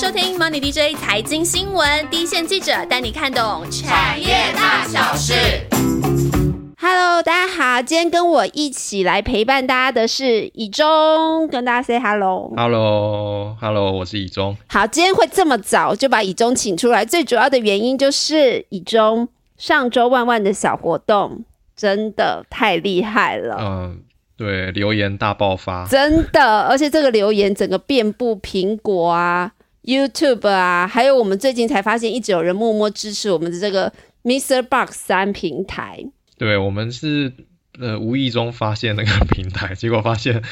收听 Money DJ 财经新闻，第一线记者带你看懂产业大小事。Hello，大家好，今天跟我一起来陪伴大家的是以中，跟大家 say hello。Hello，Hello，我是以中。好，今天会这么早就把以中请出来，最主要的原因就是以中上周万万的小活动真的太厉害了。嗯，对，留言大爆发。真的，而且这个留言整个遍布苹果啊、YouTube 啊，还有我们最近才发现，一直有人默默支持我们的这个 Mr. Box 三平台。对，我们是呃无意中发现那个平台，结果发现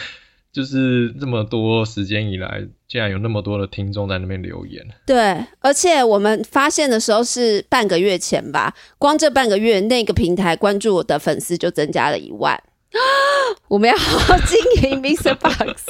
就是这么多时间以来，竟然有那么多的听众在那边留言。对，而且我们发现的时候是半个月前吧，光这半个月那个平台关注我的粉丝就增加了一万。我们要好好经营 Mr. Box。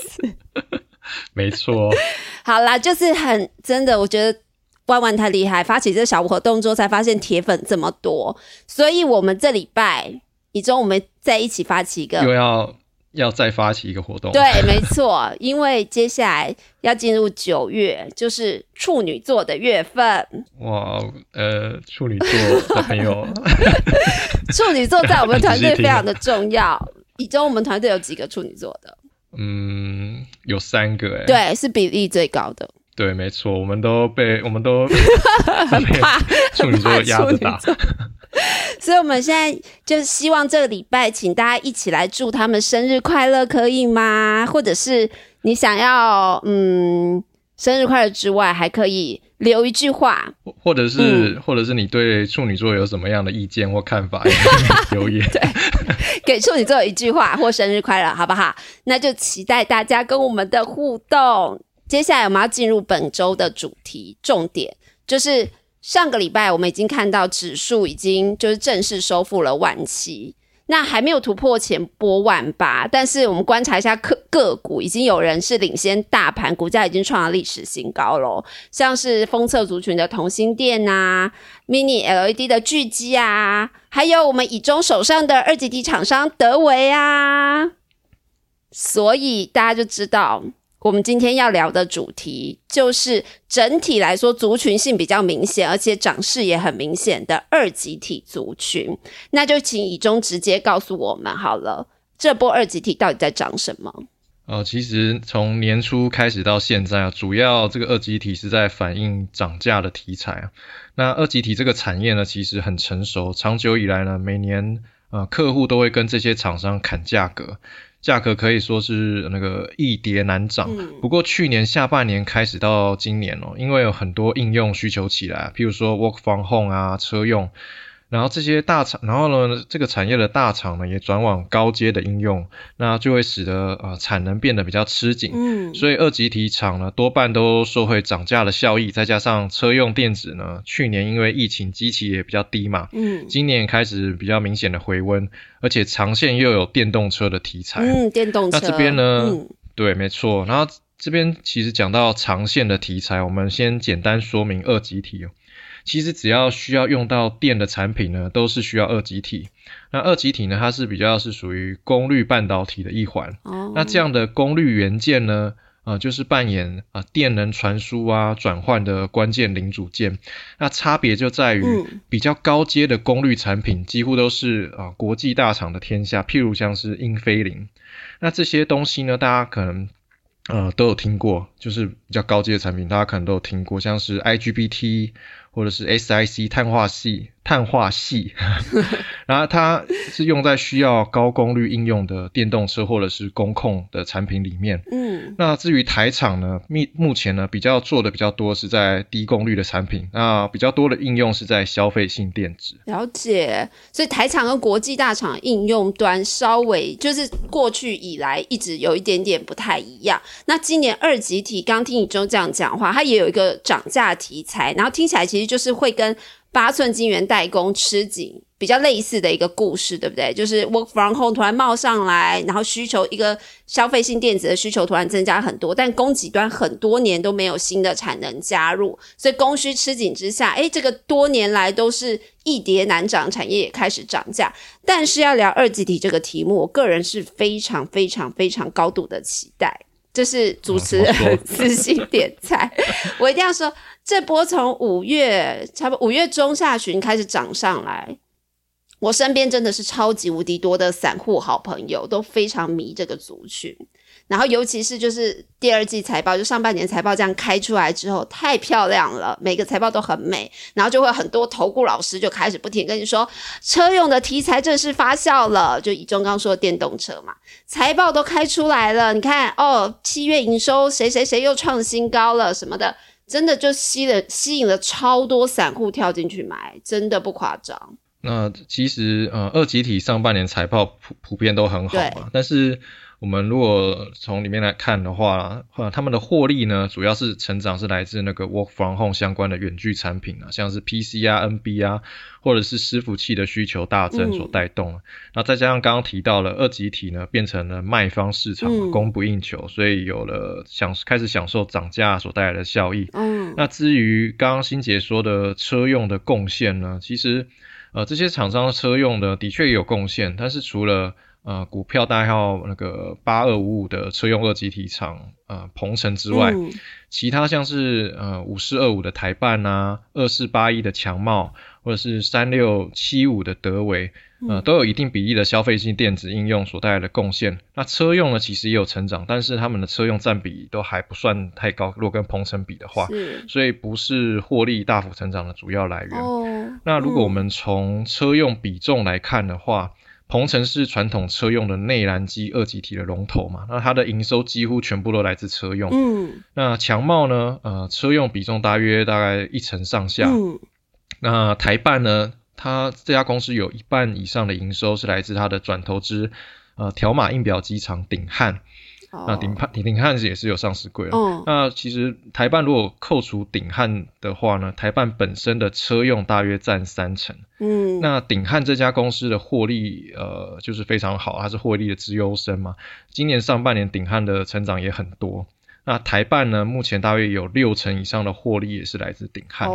没错，好啦，就是很真的，我觉得万万太厉害，发起这个小活动之后，才发现铁粉这么多，所以我们这礼拜以中我们再一起发起一个又要要再发起一个活动。对，没错，因为接下来要进入九月，就是处女座的月份。哇，呃，处女座的朋友，处女座在我们团队非常的重要。以中我们团队有几个处女座的？嗯，有三个哎。对，是比例最高的。对，没错，我们都被我们都 很怕处女座压着打。所以我们现在就是希望这个礼拜，请大家一起来祝他们生日快乐，可以吗？或者是你想要嗯生日快乐之外，还可以留一句话。或或者是、或者是你对处女座有什么样的意见或看法，留言。给处女座一句话或生日快乐，好不好？那就期待大家跟我们的互动。接下来我们要进入本周的主题重点，就是上个礼拜我们已经看到指数已经就是正式收复了万七，那还没有突破前波万八，但是我们观察一下个个股，已经有人是领先大盘，股价已经创了历史新高喽。像是封测族群的同心店呐、mini LED 的巨基啊，还有我们以中手上的二级体厂商德维啊，所以大家就知道。我们今天要聊的主题就是整体来说族群性比较明显，而且涨势也很明显的二级体族群。那就请以中直接告诉我们好了，这波二级体到底在涨什么？呃，其实从年初开始到现在啊，主要这个二级体是在反映涨价的题材啊。那二级体这个产业呢，其实很成熟，长久以来呢，每年呃客户都会跟这些厂商砍价格，价格可以说是那个易跌难涨。不过去年下半年开始到今年哦，因为有很多应用需求起来，譬如说 work from home 啊，车用。然后这些大厂，然后呢，这个产业的大厂呢也转往高阶的应用，那就会使得呃产能变得比较吃紧。嗯，所以二级体厂呢多半都受惠涨价的效益，再加上车用电子呢，去年因为疫情基期也比较低嘛，嗯今年开始比较明显的回温，而且长线又有电动车的题材。嗯，电动车。那这边呢嗯对，没错。然后这边其实讲到长线的题材，我们先简单说明二级体哦。其实只要需要用到电的产品呢，都是需要二级体。那二级体呢，它是比较是属于功率半导体的一环。哦，那这样的功率元件呢，呃，就是扮演啊、呃电能传输啊转换的关键零组件。那差别就在于嗯比较高阶的功率产品，几乎都是啊、呃国际大厂的天下，譬如像是英飞凌。那这些东西呢，大家可能呃都有听过，就是比较高阶的产品，大家可能都有听过，像是 IGBT 或者是 SiC 碳化系、碳化系，然后它是用在需要高功率应用的电动车或者是工控的产品里面。嗯那至于台厂呢，目目前呢比较做的比较多是在低功率的产品，那比较多的应用是在消费性电子。了解，所以台厂跟国际大厂应用端稍微就是过去以来一直有一点点不太一样。那今年二级体，刚听你周这样讲话，它也有一个涨价题材，然后听起来其实就是会跟八寸晶圆代工吃紧比较类似的一个故事，对不对？就是 work from home 突然冒上来，然后需求一个消费性电子的需求突然增加很多，但供给端很多年都没有新的产能加入，所以供需吃紧之下，诶，这个多年来都是易跌难涨，产业也开始涨价。但是要聊二级体这个题目，我个人是非常非常非常高度的期待。就是主持人私信点菜，我一定要说，这波从五月差不多五月中下旬开始涨上来，我身边真的是超级无敌多的散户好朋友，都非常迷这个族群。然后，尤其是就是第二季财报，就上半年财报这样开出来之后，太漂亮了，每个财报都很美。然后就会很多投顾老师就开始不停跟你说，车用的题材正式发酵了。就以中刚说的电动车嘛，财报都开出来了，你看哦，七月营收谁谁谁又创新高了什么的，真的就吸了吸引了超多散户跳进去买，真的不夸张。那其实呃，二级体上半年财报普普遍都很好嘛，但是。我们如果从里面来看的话，呃，他们的获利呢，主要是成长是来自那个 work from home 相关的远距产品啊，像是 PC 啊、NB 啊，或者是伺服器的需求大增所带动。那再加上刚刚提到了二级体呢，变成了卖方市场，供不应求，所以有了享开始享受涨价所带来的效益。嗯，那至于刚刚欣姐说的车用的贡献呢，其实呃这些厂商车用的的确也有贡献，但是除了呃，股票代号那个八二五五的车用二级体厂，呃，鹏程之外，其他像是呃五四二五的台办啊，二四八一的强茂，或者是三六七五的德维，呃，都有一定比例的消费性电子应用所带来的贡献。那车用呢，其实也有成长，但是他们的车用占比都还不算太高，如果跟鹏程比的话，所以不是获利大幅成长的主要来源。那如果我们从车用比重来看的话，鹏程是传统车用的内燃机二级体的龙头嘛？那它的营收几乎全部都来自车用。嗯，那强茂呢？呃，车用比重大约大概一成上下。嗯，那台办呢？它这家公司有一半以上的营收是来自它的转投资呃条码印表机厂鼎汉。那鼎汉鼎鼎汉也是有上市柜了。那其实台办如果扣除鼎汉的话呢，台办本身的车用大约占三成。嗯，那鼎汉这家公司的获利呃就是非常好，它是获利的之优生嘛。今年上半年鼎汉的成长也很多。那台办呢？目前大约有六成以上的获利也是来自鼎汉。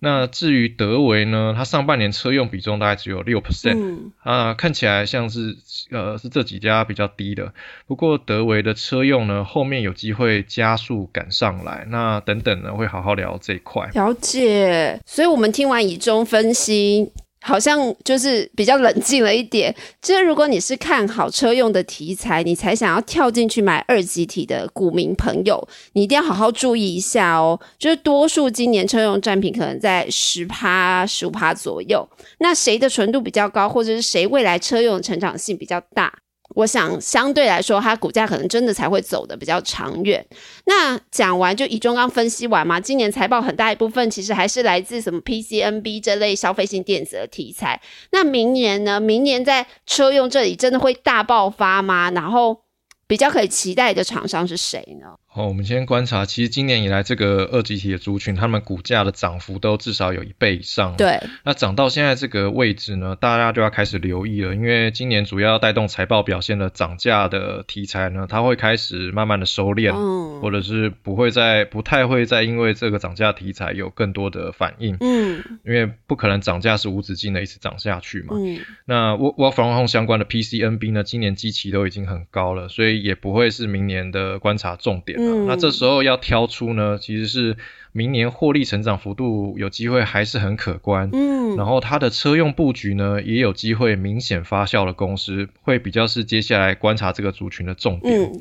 那至于德维呢？它上半年车用比重大概只有六 percent，啊，看起来像是呃是这几家比较低的。不过德维的车用呢，后面有机会加速赶上来。那等等呢，会好好聊这一块。了解。所以我们听完以中分析。好像就是比较冷静了一点。就是如果你是看好车用的题材，你才想要跳进去买二级体的股民朋友，你一定要好好注意一下哦。就是多数今年车用占比可能在十趴、十五趴左右。那谁的纯度比较高，或者是谁未来车用成长性比较大？我想相对来说，它股价可能真的才会走的比较长远。那讲完就以中刚分析完嘛，今年财报很大一部分其实还是来自什么 PCNB 这类消费性电子的题材。那明年呢？明年在车用这里真的会大爆发吗？然后比较可以期待的厂商是谁呢？好，我们先观察，其实今年以来这个二级体的族群，他们股价的涨幅都至少有一倍以上。对，那涨到现在这个位置呢，大家就要开始留意了，因为今年主要带动财报表现的涨价的题材呢，它会开始慢慢的收敛，或者是不会再不太会再因为这个涨价题材有更多的反应。嗯，因为不可能涨价是无止境的一直涨下去嘛。嗯，那 wolfram 相关的 PCNB 呢，今年基期都已经很高了，所以也不会是明年的观察重点。那这时候要挑出呢，其实是明年获利成长幅度有机会还是很可观，嗯，然后它的车用布局呢也有机会明显发酵的公司，会比较是接下来观察这个族群的重点。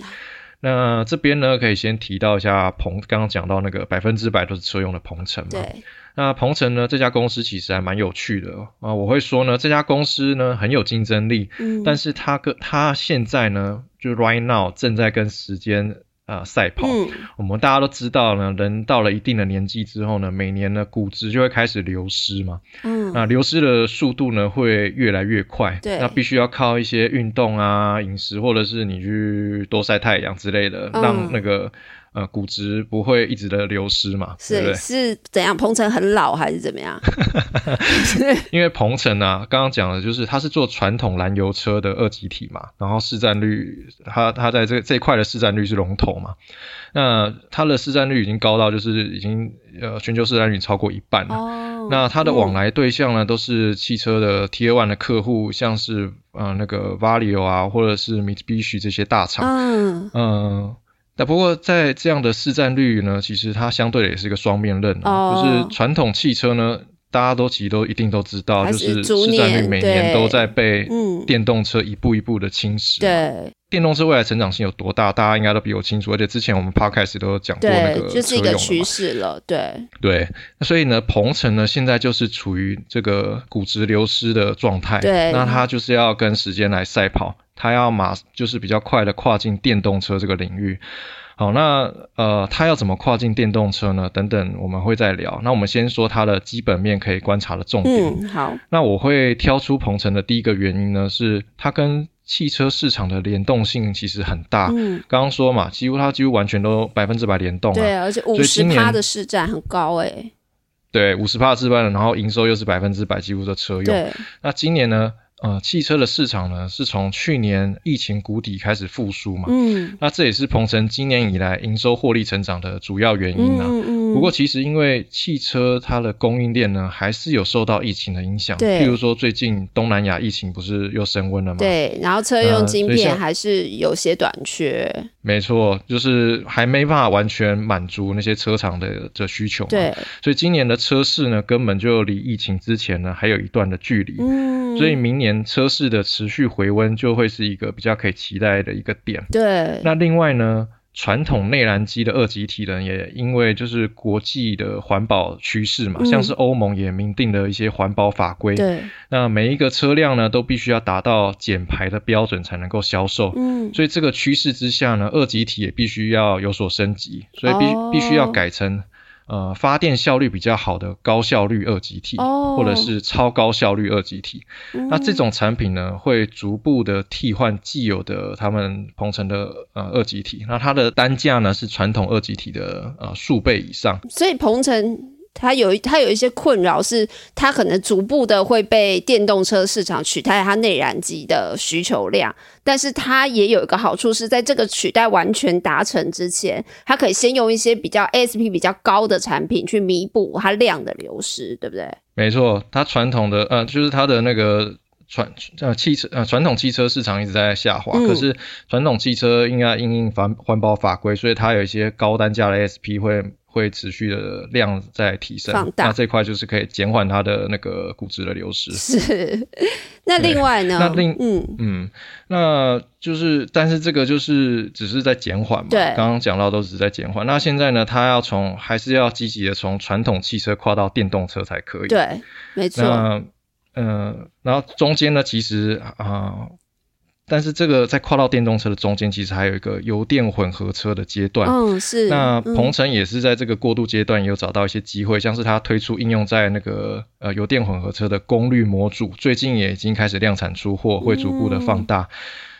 那这边呢可以先提到一下鹏，刚刚讲到那个百分之百都是车用的鹏程嘛，对。那鹏程呢这家公司其实还蛮有趣的啊，我会说呢这家公司呢很有竞争力，嗯，但是它跟它现在呢就 right now 正在跟时间。啊，赛跑，我们大家都知道呢，人到了一定的年纪之后呢，每年呢骨质就会开始流失嘛，嗯，那流失的速度呢会越来越快，对，那必须要靠一些运动啊、饮食，或者是你去多晒太阳之类的，让那个。呃，骨质不会一直的流失嘛？是是怎样？鹏程很老还是怎么样？因为鹏程啊，刚刚讲的就是它是做传统燃油车的二级体嘛，然后市占率，它它在这这一块的市占率是龙头嘛。那它的市占率已经高到就是已经呃全球市占率超过一半了。哦。那它的往来对象呢，都是汽车的 Tier One 的客户，像是呃那个 Valeo 啊，或者是 Mitsubishi 这些大厂。嗯。嗯。那不过在这样的市占率呢，其实它相对的也是一个双面刃、啊，哦就是传统汽车呢，大家都其实都一定都知道，还就是市占率每年都在被嗯电动车一步一步的侵蚀。，对电动车未来成长性有多大，大家应该都比我清楚，而且之前我们 podcast 都有讲过那对，个就是一个趋车用了嘛势了。对，对，那所以呢，鹏程呢现在就是处于这个估值流失的状态。对那它就是要跟时间来赛跑，它要马就是比较快的跨进电动车这个领域。好，那呃，它要怎么跨进电动车呢？等等，我们会再聊。那我们先说它的基本面可以观察的重点。嗯，好，那我会挑出鹏程的第一个原因呢，是它跟汽车市场的联动性其实很大。嗯，刚刚说嘛，几乎它几乎完全都百分之百联动啊。对，而且五十趴的市占很高哎。对，五十帕置办了，然后营收又是百分之百，几乎的车用。对，那今年呢，呃，汽车的市场呢是从去年疫情谷底开始复苏嘛，嗯那这也是鹏程今年以来营收获利成长的主要原因啊。嗯嗯，不过，其实因为汽车它的供应链呢，还是有受到疫情的影响。对譬如说最近东南亚疫情不是又升温了吗？，对，然后车用呃晶片还是有些短缺。没错，就是还没办法完全满足那些车厂的的需求嘛。，对，所以今年的车市呢，根本就离疫情之前呢还有一段的距离。嗯，所以明年车市的持续回温就会是一个比较可以期待的一个点。对，那另外呢，传统内燃机的二级体呢，也因为就是国际的环保趋势嘛，嗯像是欧盟也明定了一些环保法规，对，那每一个车辆呢都必须要达到减排的标准才能够销售。嗯，所以这个趋势之下呢，二级体也必须要有所升级，所以必、哦必须要改成呃发电效率比较好的高效率二极体，哦或者是超高效率二极体。那这种产品呢，会逐步的替换既有的他们鹏程的呃二极体，那它的单价呢是传统二极体的呃数倍以上。所以鹏程它有它有一些困扰，是它可能逐步的会被电动车市场取代它内燃机的需求量，但是它也有一个好处是在这个取代完全达成之前，它可以先用一些比较 ASP 比较高的产品去弥补它量的流失，对不对？没错，它传统的呃就是它的那个。传呃汽车呃传统汽车市场一直在下滑，嗯可是传统汽车应该因应环环保法规，所以它有一些高单价的 ASP 会会持续的量在提升，放大那这块就是可以减缓它的那个估值的流失。是。那另外呢？那另嗯，嗯，那就是，但是这个就是只是在减缓嘛。对刚刚讲到都只是在减缓。那现在呢，它要从还是要积极的从传统汽车跨到电动车才可以。。对，没错。那呃，然后中间呢，其实啊、但是这个在跨到电动车的中间，其实还有一个油电混合车的阶段。嗯，是。那嗯鹏程也是在这个过渡阶段也有找到一些机会，像是它推出应用在那个呃油电混合车的功率模组，最近也已经开始量产出货，会逐步的放大。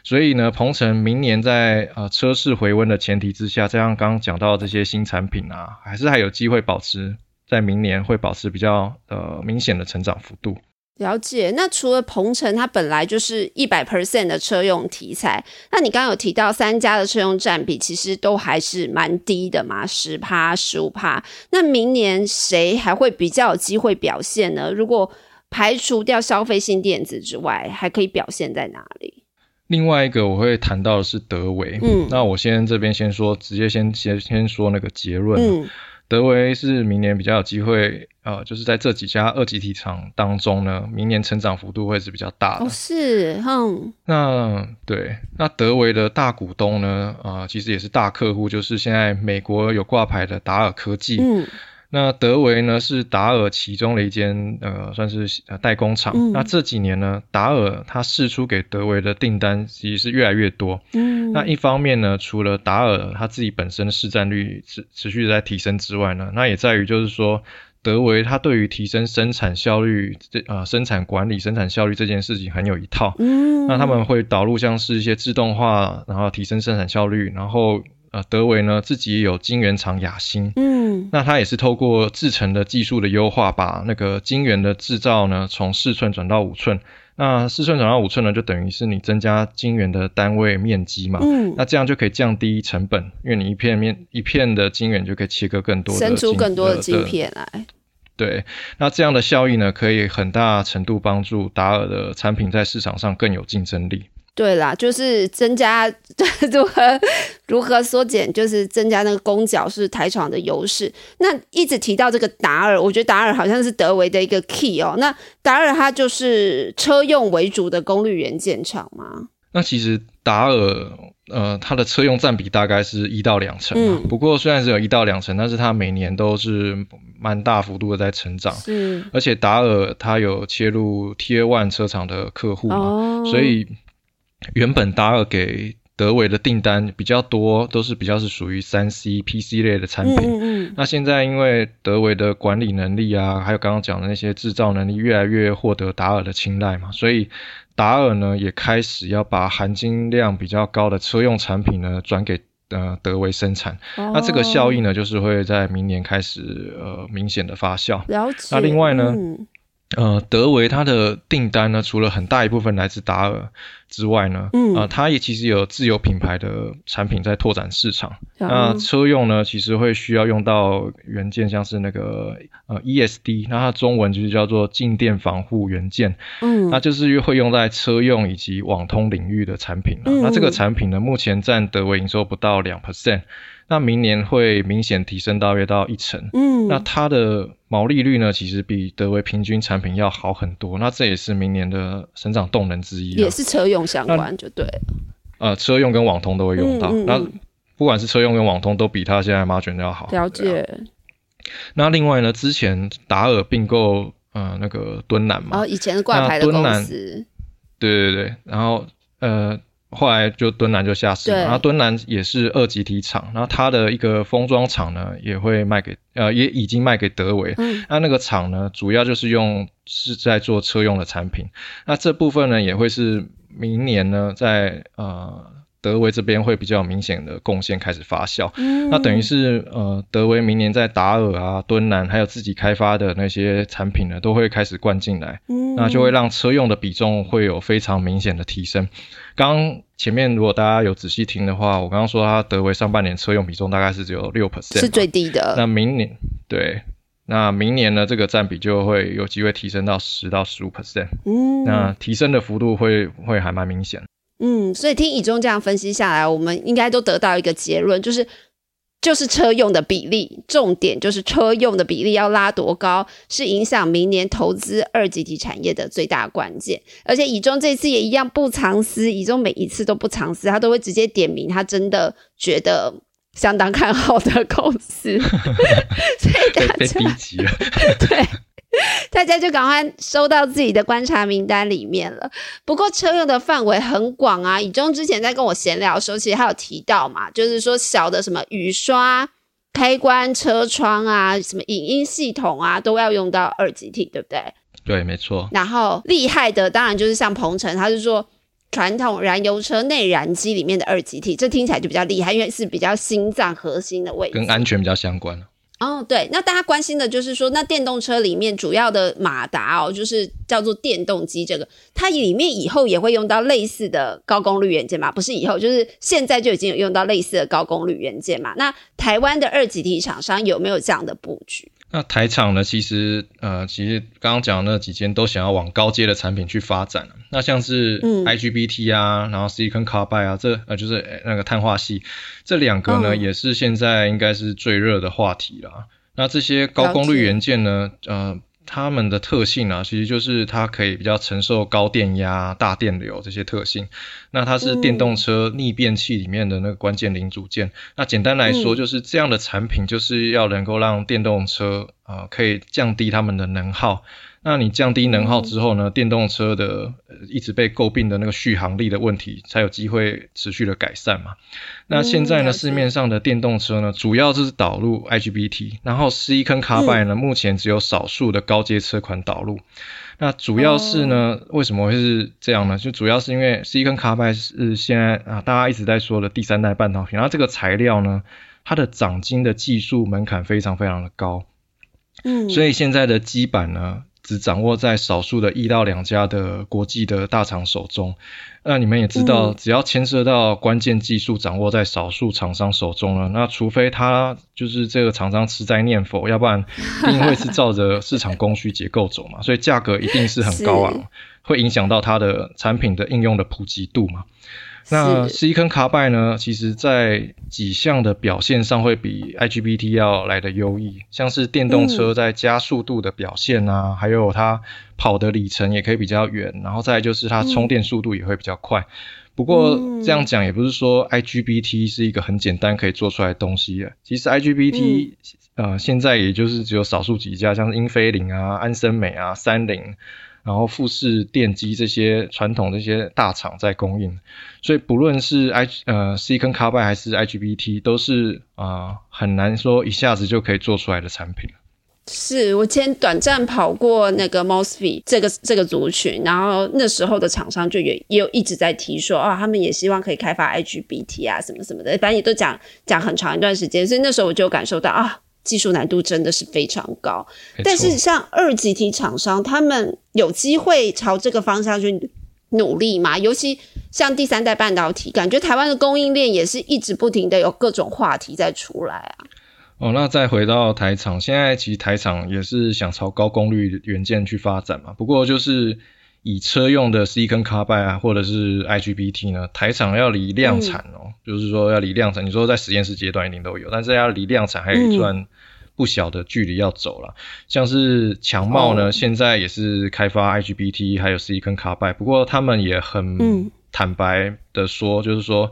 所以呢，鹏程明年在呃车市回温的前提之下，这样刚刚讲到这些新产品啊，还是还有机会保持在明年会保持比较呃明显的成长幅度。了解。那除了鹏程，它本来就是一百 percent 的车用题材，那你刚刚有提到三家的车用占比其实都还是蛮低的嘛，十趴、十五趴。那明年谁还会比较有机会表现呢？如果排除掉消费性电子之外，还可以表现在哪里？另外一个我会谈到的是德维，嗯那我先这边先说，直接先先先说那个结论。嗯，德维是明年比较有机会，呃，就是在这几家二级体厂当中呢，明年成长幅度会是比较大的。哦，是，哼，那对，那德维的大股东呢，呃，其实也是大客户，就是现在美国有挂牌的达尔科技。嗯，那德维呢是达尔其中的一间呃算是呃代工厂。嗯那这几年呢，达尔它释出给德维的订单其实是越来越多。嗯，那一方面呢，除了达尔它自己本身的市占率持持续在提升之外呢，那也在于就是说，德维它对于提升生产效率、这呃生产管理、生产效率这件事情很有一套。嗯，那他们会导入像是一些自动化，然后提升生产效率，然后呃德维呢自己也有晶圆厂雅芯。嗯，那它也是透过制程的技术的优化，把那个晶圆的制造呢从四寸转到五寸。那四寸转到五寸呢，就等于是你增加晶圆的单位面积嘛。嗯，那这样就可以降低成本，因为你一片面一片的晶圆就可以切割更多的生出更多的呃晶片来。对，那这样的效益呢，可以很大程度帮助达尔的产品在市场上更有竞争力。对啦，就是增加如何如何缩减，就是增加那个攻角是台厂的优势。那一直提到这个达尔，我觉得达尔好像是德维的一个 key 哦。那达尔它就是车用为主的功率元件厂吗？那其实达尔呃，它的车用占比大概是一到两成嘛。不过虽然只有一到两成，但是它每年都是蛮大幅度的在成长。嗯，而且达尔它有切入 Tier One 车厂的客户嘛，所以。原本达尔给德维的订单比较多，都是比较是属于三 C、PC 类的产品。嗯嗯。那现在因为德维的管理能力啊，还有刚刚讲的那些制造能力，越来越获得达尔的青睐嘛，所以达尔呢也开始要把含金量比较高的车用产品呢转给呃德维生产。那这个效应呢，就是会在明年开始呃明显的发酵。了解。那另外呢？呃，德维它的订单呢，除了很大一部分来自达尔之外呢，嗯，啊，它也其实有自有品牌的产品在拓展市场。那车用呢，其实会需要用到元件，像是那个呃 ESD，那它中文就是叫做静电防护元件，嗯，那就是会用在车用以及网通领域的产品了。那这个产品呢，目前占德维营收不到两 percent。那明年会明显提升大约到一成，嗯，那它的毛利率呢，其实比德维平均产品要好很多，那这也是明年的成长动能之一，也是车用相关就对了，呃，车用跟网通都会用到，那不管是车用跟网通都比它现在 margin 要好，了解。那另外呢，之前达尔并购呃那个敦南嘛，哦，以前的挂牌的公司，对对对，然后呃。后来就敦南就下市，然后敦南也是二级体厂，然后它的一个封装厂呢也会卖给呃也已经卖给德维，那那个厂呢主要就是用是在做车用的产品，那这部分呢也会是明年呢在呃。德维这边会比较明显的贡献开始发酵，那等于是呃，德维明年在达尔啊、敦南还有自己开发的那些产品呢，都会开始灌进来，那就会让车用的比重会有非常明显的提升。刚前面如果大家有仔细听的话，我刚刚说它德维上半年车用比重大概是只有六 percent，是最低的。那明年对，那明年呢，这个占比就会有机会提升到十到十五 percent，嗯，那提升的幅度会会还蛮明显。嗯，所以听以中这样分析下来，我们应该都得到一个结论，就是就是车用的比例，重点就是车用的比例要拉多高，是影响明年投资二级体产业的最大关键。而且以中这次也一样不藏私，以中每一次都不藏私，他都会直接点名，他真的觉得相当看好的公司，所以大家被逼急了，对。大家就赶快收到自己的观察名单里面了。不过车用的范围很广啊，以中之前在跟我闲聊的时候，其实还有提到嘛，就是说小的什么雨刷、开关、车窗啊，什么影音系统啊，都要用到二级体，对不对？对，没错。然后厉害的当然就是像鹏程，他是说传统燃油车内燃机里面的二级体，这听起来就比较厉害，因为是比较心脏核心的位置，跟安全比较相关。哦，对，那大家关心的就是说，那电动车里面主要的马达哦，就是叫做电动机，这个它里面以后也会用到类似的高功率元件嘛？不是以后，就是现在就已经有用到类似的高功率元件嘛？那台湾的二级体厂商有没有这样的布局？那台厂呢？其实呃，其实刚刚讲的那几间都想要往高阶的产品去发展。那像是 IGBT 啊，然后 Silicon Carbide 啊，这呃就是那个碳化系，这两个呢也是现在应该是最热的话题了。那这些高功率元件呢，呃。它们的特性啊，其实就是它可以比较承受高电压、大电流这些特性。那它是电动车逆变器里面的那个关键零组件。那简单来说，就是这样的产品就是要能够让电动车啊可以降低它们的能耗。那你降低能耗之后呢？电动车的一直被诟病的那个续航力的问题，才有机会持续的改善嘛。那现在呢，市面上的电动车呢，主要就是导入 IGBT，然后 C 坑卡拜呢，目前只有少数的高阶车款导入。那主要是呢，为什么会是这样呢？就主要是因为 C 坑卡拜是现在啊，大家一直在说的第三代半导体，然后这个材料呢，它的长晶的技术门槛非常非常的高。嗯，所以现在的基板呢。只掌握在少数的一到两家的国际的大厂手中。那你们也知道，只要牵涉到关键技术掌握在少数厂商手中了，那除非他就是这个厂商吃在念佛，要不然一定会是照着市场供需结构走嘛，所以价格一定是很高 昂，会影响到它的产品的应用的普及度嘛。那 C 坑卡拜呢？其实，在几项的表现上会比 IGBT 要来的优异，像是电动车在加速度的表现啊，还有它跑的里程也可以比较远，然后再就是它充电速度也会比较快。不过这样讲也不是说 IGBT 是一个很简单可以做出来的东西。其实 IGBT 呃现在也就是只有少数几家，像是英飞凌啊、安森美啊、三菱。然后富士电机这些传统这些大厂在供应，所以不论是 I 呃 C 跟 Carbide 还是 IGBT，都是啊很难说一下子就可以做出来的产品。是我今天短暂跑过那个 Mosfet 这个这个族群，然后那时候的厂商就也也有一直在提说啊，他们也希望可以开发 IGBT 啊什么什么的，反正也都讲讲很长一段时间，所以那时候我就感受到啊。技术难度真的是非常高，但是像二级体厂商，他们有机会朝这个方向去努力嘛？尤其像第三代半导体，感觉台湾的供应链也是一直不停的有各种话题在出来啊。哦，那再回到台厂，现在其实台厂也是想朝高功率元件去发展嘛。不过就是以车用的 C 跟 Carbide 啊，或者是 IGBT 呢，台厂要离量产哦。就是说要离量产，你说在实验室阶段一定都有，但是要离量产还有一段不小的距离要走了。像是强茂呢，现在也是开发 IGBT 还有 C 跟卡拜，不过他们也很坦白的说，就是说，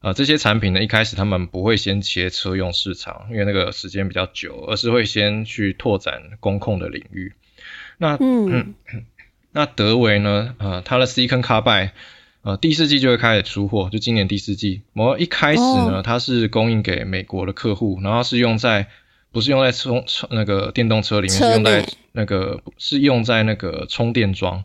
呃，这些产品呢，一开始他们不会先切车用市场，因为那个时间比较久，而是会先去拓展工控的领域。那嗯，那德维呢，呃，它的 C 跟卡拜。呃，第四季就会开始出货，就今年第四季。我一开始呢，它是供应给美国的客户，然后是用在不是用在充那个电动车里面，是用在那个是用在那个充电桩。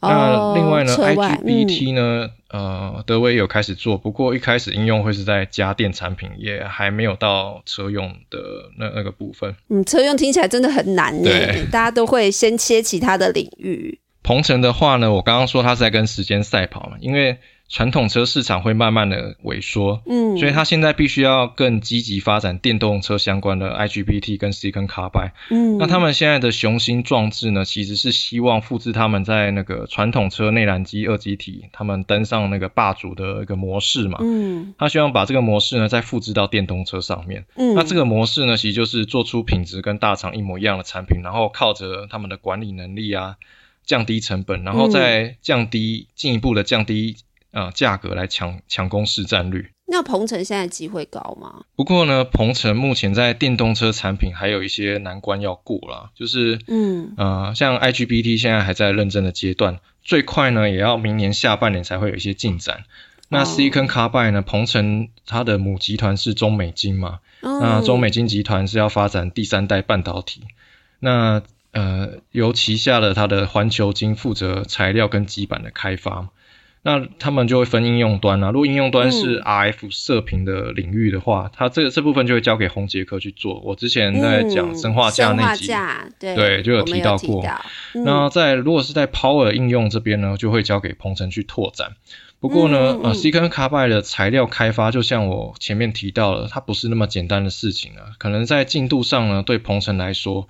那另外呢，IGBT 呢，呃，德威有开始做，不过一开始应用会是在家电产品，也还没有到车用的那那个部分。嗯，车用听起来真的很难耶，大家都会先切其他的领域。鹏程的话呢，我刚刚说它是在跟时间赛跑嘛，因为传统车市场会慢慢的萎缩，嗯，所以它现在必须要更积极发展电动车相关的 IGBT 跟 C 跟 Carbide，嗯，那他们现在的雄心壮志呢，其实是希望复制他们在那个传统车内燃机二极体，他们登上那个霸主的一个模式嘛，嗯，他希望把这个模式呢再复制到电动车上面，嗯，那这个模式呢，其实就是做出品质跟大厂一模一样的产品，然后靠着他们的管理能力啊。降低成本，然后再降低进一步的降低呃价格来抢抢攻市占率。那鹏程现在机会高吗？不过呢，鹏程目前在电动车产品还有一些难关要过啦，就是嗯呃像 IGBT 现在还在认证的阶段，最快呢也要明年下半年才会有一些进展。那 C 跟 Carbide 呢，鹏程它的母集团是中美金嘛，那中美金集团是要发展第三代半导体，那。呃，由旗下的它的环球金负责材料跟基板的开发，那他们就会分应用端啊。如果应用端是 RF 射频的领域的话，它这这部分就会交给红杰克去做。我之前在讲生化架那集，对，就有提到过。那在如果是在 Power 应用这边呢，就会交给鹏程去拓展。不过呢，呃，C 跟 Carbide 的材料开发，就像我前面提到了，它不是那么简单的事情啊。可能在进度上呢，对鹏程来说。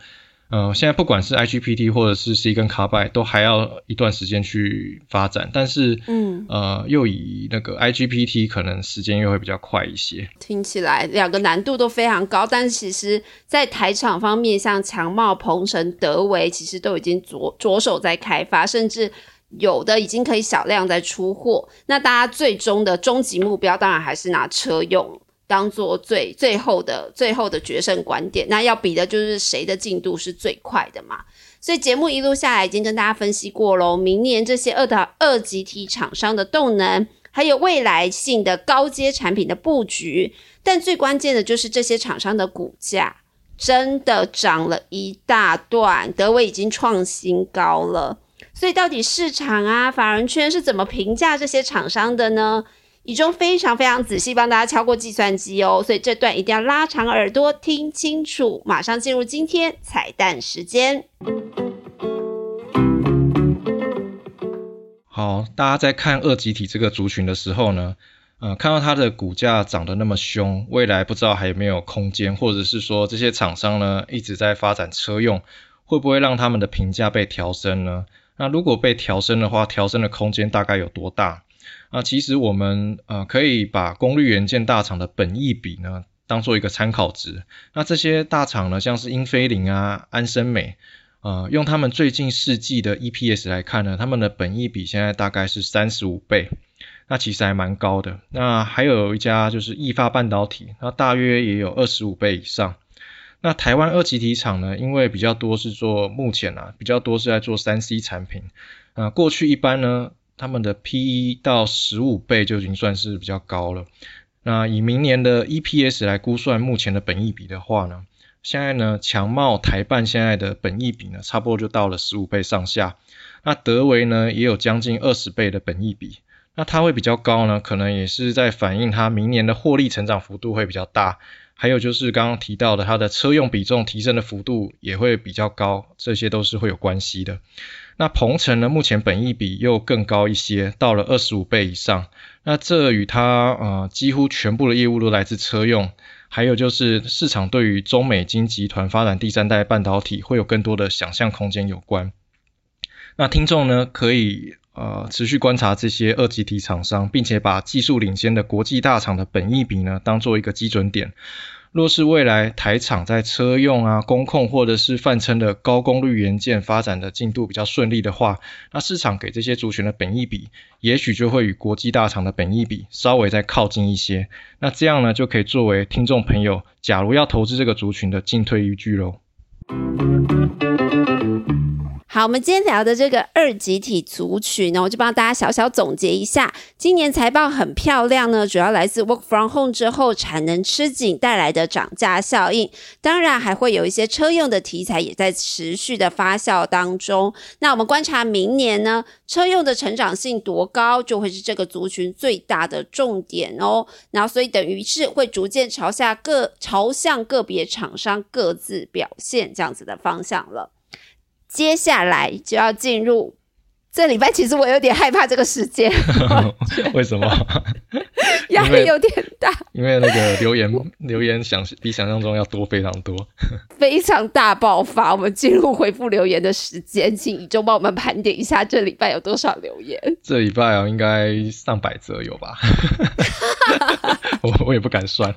呃，现在不管是 IGPT 或者是 C 跟 Carbide 都还要一段时间去发展，但是，嗯，呃，又以那个 IGPT 可能时间又会比较快一些。听起来两个难度都非常高，但其实，在台厂方面，像强茂、鹏程、德维，其实都已经着着手在开发，甚至有的已经可以小量在出货。那大家最终的终极目标，当然还是拿车用。当做最最后的最后的决胜观点，那要比的就是谁的进度是最快的嘛。所以节目一路下来已经跟大家分析过喽，明年这些二的二级体厂商的动能，还有未来性的高阶产品的布局。但最关键的就是这些厂商的股价真的涨了一大段，德威已经创新高了。所以到底市场啊，法人圈是怎么评价这些厂商的呢？以中非常非常仔细帮大家敲过计算机哦，所以这段一定要拉长耳朵听清楚，马上进入今天彩蛋时间。好，大家在看二集体这个族群的时候呢，呃，看到它的股价涨得那么凶，未来不知道还有没有空间，或者是说这些厂商呢一直在发展车用，会不会让他们的评价被调升呢？那如果被调升的话，调升的空间大概有多大？那其实我们呃可以把功率元件大厂的本益比呢当做一个参考值。那这些大厂呢，像是英飞凌啊、安森美，呃，用他们最近世纪的 EPS 来看呢，他们的本益比现在大概是三十五倍，那其实还蛮高的。那还有一家就是易发半导体，那大约也有二十五倍以上。那台湾二级体厂呢，因为比较多是做目前啊，比较多是在做三 C 产品，啊，过去一般呢。他们的 P/E 到十五倍就已经算是比较高了。那以明年的 EPS 来估算目前的本益比的话呢，现在呢强茂台办现在的本益比呢，差不多就到了十五倍上下。那德维呢也有将近二十倍的本益比。那它会比较高呢，可能也是在反映它明年的获利成长幅度会比较大。还有就是刚刚提到的，它的车用比重提升的幅度也会比较高，这些都是会有关系的。那鹏程呢？目前本益比又更高一些，到了二十五倍以上。那这与它呃几乎全部的业务都来自车用，还有就是市场对于中美金集团发展第三代半导体会有更多的想象空间有关。那听众呢可以呃持续观察这些二级体厂商，并且把技术领先的国际大厂的本益比呢当做一个基准点。若是未来台厂在车用啊、工控或者是泛称的高功率元件发展的进度比较顺利的话，那市场给这些族群的本益比，也许就会与国际大厂的本益比稍微再靠近一些。那这样呢，就可以作为听众朋友，假如要投资这个族群的进退依据喽。好，我们今天聊的这个二级体族群呢，我就帮大家小小总结一下。今年财报很漂亮呢，主要来自 work from home 之后产能吃紧带来的涨价效应，当然还会有一些车用的题材也在持续的发酵当中。那我们观察明年呢，车用的成长性多高，就会是这个族群最大的重点哦。然后所以等于是会逐渐朝下各朝向个别厂商各自表现这样子的方向了。接下来就要进入这礼拜，其实我有点害怕这个时间。为什么？压力有点大。因为那个留言留言想比想象中要多非常多，非常大爆发。我们进入回复留言的时间，请宇宙帮我们盘点一下这礼拜有多少留言。这礼拜啊，应该上百则有吧？我我也不敢算。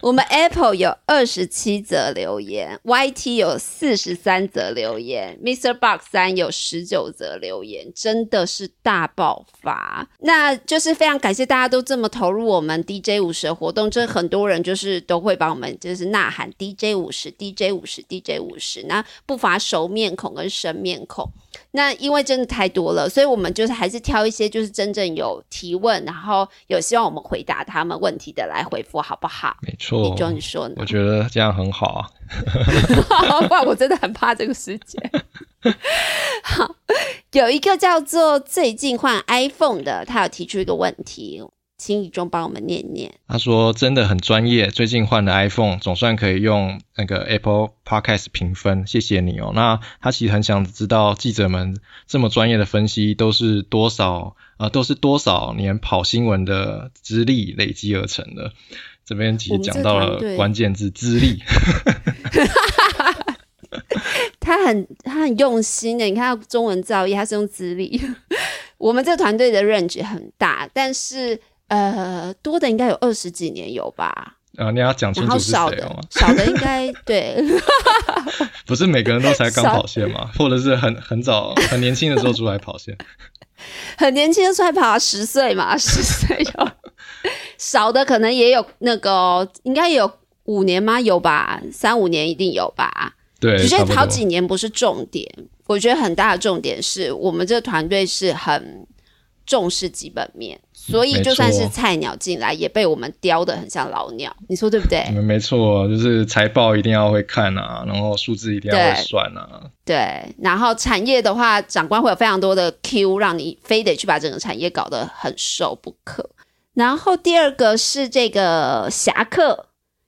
我们 Apple 有二十七则留言，YT 有四十三则留言，Mr. Box 三有十九则留言，真的是大爆发。那就是非常感谢大家都这么投入我们 DJ 五十的活动，这很多人就是都会帮我们就是呐喊 DJ 五十，DJ 五十，DJ 五十。那不乏熟面孔跟生面孔。那因为真的太多了，所以我们就是还是挑一些就是真正有提问，然后有希望我们回答他们问题的来回复，好不好？没错，就你说呢？我觉得这样很好啊。不然我真的很怕这个时间。好，有一个叫做最近换 iPhone 的，他有提出一个问题。请宇中帮我们念念。他说：“真的很专业，最近换了 iPhone，总算可以用那个 Apple Podcast 评分，谢谢你哦。”那他其实很想知道记者们这么专业的分析都是多少啊？都是多少年跑新闻的资历累积而成的？这边其实讲到了关键字“资历”。他很他很用心的，你看中文造诣，他是用资历。我们这个团队的 range 很大，但是。呃，多的应该有二十几年有吧？啊，你要讲清楚是谁哦。少的应该对，不是每个人都才刚跑线吗，或者是很很早很年轻的时候出来跑线，很年轻的出来跑十岁嘛，十岁有少的可能也有那个，应该有五年吗？有吧，三五年一定有吧？对，只是跑几年不是重点，我觉得很大的重点是我们这个团队是很重视基本面。所以就算是菜鸟进来，也被我们雕的很像老鸟，你说对不对？没错，就是财报一定要会看啊，然后数字一定要会算啊。对，然后产业的话，长官会有非常多的 Q，让你非得去把整个产业搞得很瘦不可。然后第二个是这个侠客，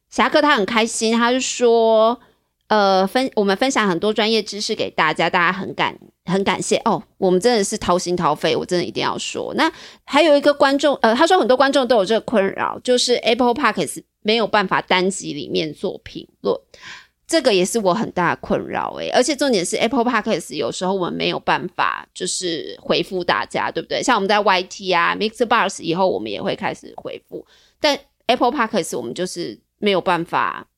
侠客他很开心，他就说，呃，分我们分享很多专业知识给大家，大家很感。很感谢哦，我们真的是掏心掏肺，我真的一定要说。那还有一个观众，呃，他说很多观众都有这个困扰，就是 Apple Podcast 没有办法单集里面做评论，这个也是我很大的困扰诶。而且重点是 Apple Podcast 有时候我们没有办法就是回复大家，对不对？像我们在 YT 啊、Mixer Bars 以后，我们也会开始回复，但 Apple Podcast 我们就是没有办法。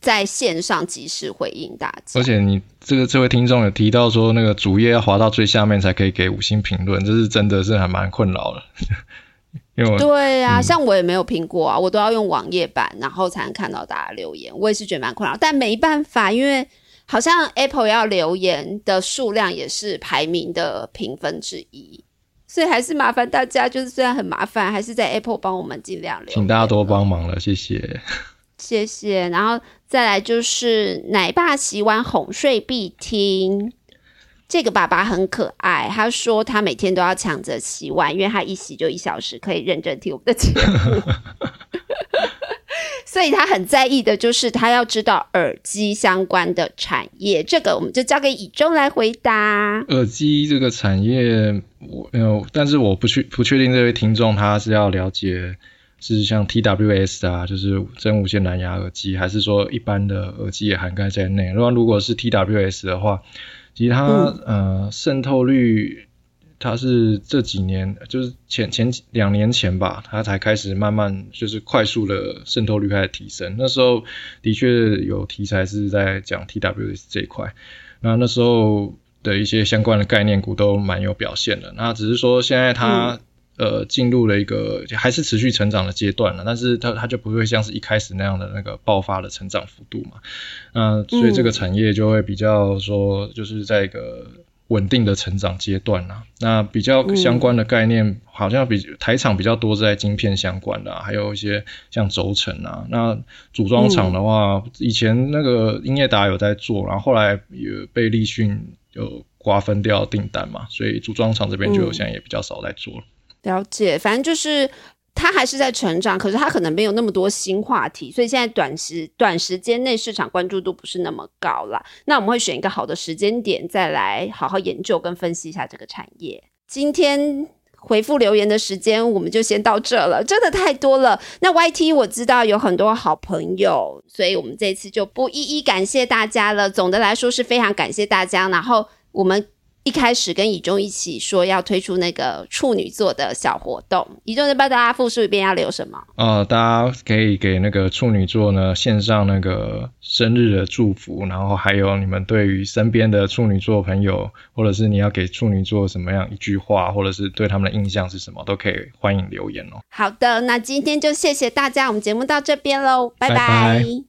在线上及时回应大家，而且你这个这位听众有提到说，那个主页要滑到最下面才可以给五星评论，这是真的是还蛮困扰的。因为对啊，像我也没有苹果啊，我都要用网页版，然后才能看到大家留言，我也是觉得蛮困扰。但没办法，因为好像 Apple 要留言的数量也是排名的评分之一，所以还是麻烦大家，就是虽然很麻烦，还是在 Apple 帮我们尽量留，请大家多帮忙了，谢谢。谢谢，然后再来就是奶爸洗碗哄睡必听，这个爸爸很可爱。他说他每天都要抢着洗碗，因为他一洗就一小时，可以认真听我们的节目。所以他很在意的就是他要知道耳机相关的产业。这个我们就交给以中来回答。耳机这个产业，我呃，但是我不确不确定这位听众他是要了解。是像 TWS 啊，就是真无线蓝牙耳机，还是说一般的耳机也涵盖在内？如果如果是 TWS 的话，其实它呃渗透率，它是这几年就是前前两年前吧，它才开始慢慢就是快速的渗透率开始提升。那时候的确有题材是在讲 TWS 这一块，那那时候的一些相关的概念股都蛮有表现的。那只是说现在它。呃，进入了一个还是持续成长的阶段了，但是它它就不会像是一开始那样的那个爆发的成长幅度嘛，那所以这个产业就会比较说，就是在一个稳定的成长阶段啦。那比较相关的概念，好像比台厂比较多在晶片相关的，还有一些像轴承啊。那组装厂的话，以前那个英业达有在做，然后后来也被立讯有瓜分掉订单嘛，所以组装厂这边就现在也比较少在做了。了解，反正就是他还是在成长，可是他可能没有那么多新话题，所以现在短时短时间内市场关注度不是那么高了。那我们会选一个好的时间点，再来好好研究跟分析一下这个产业。今天回复留言的时间我们就先到这了，真的太多了。那 YT 我知道有很多好朋友，所以我们这次就不一一感谢大家了。总的来说是非常感谢大家，然后我们。一开始跟以中一起说要推出那个处女座的小活动，以中就帮大家复述一遍要留什么？呃，大家可以给那个处女座呢献上那个生日的祝福，然后还有你们对于身边的处女座朋友，或者是你要给处女座什么样一句话，或者是对他们的印象是什么，都可以欢迎留言哦。好的，那今天就谢谢大家，我们节目到这边喽，拜拜。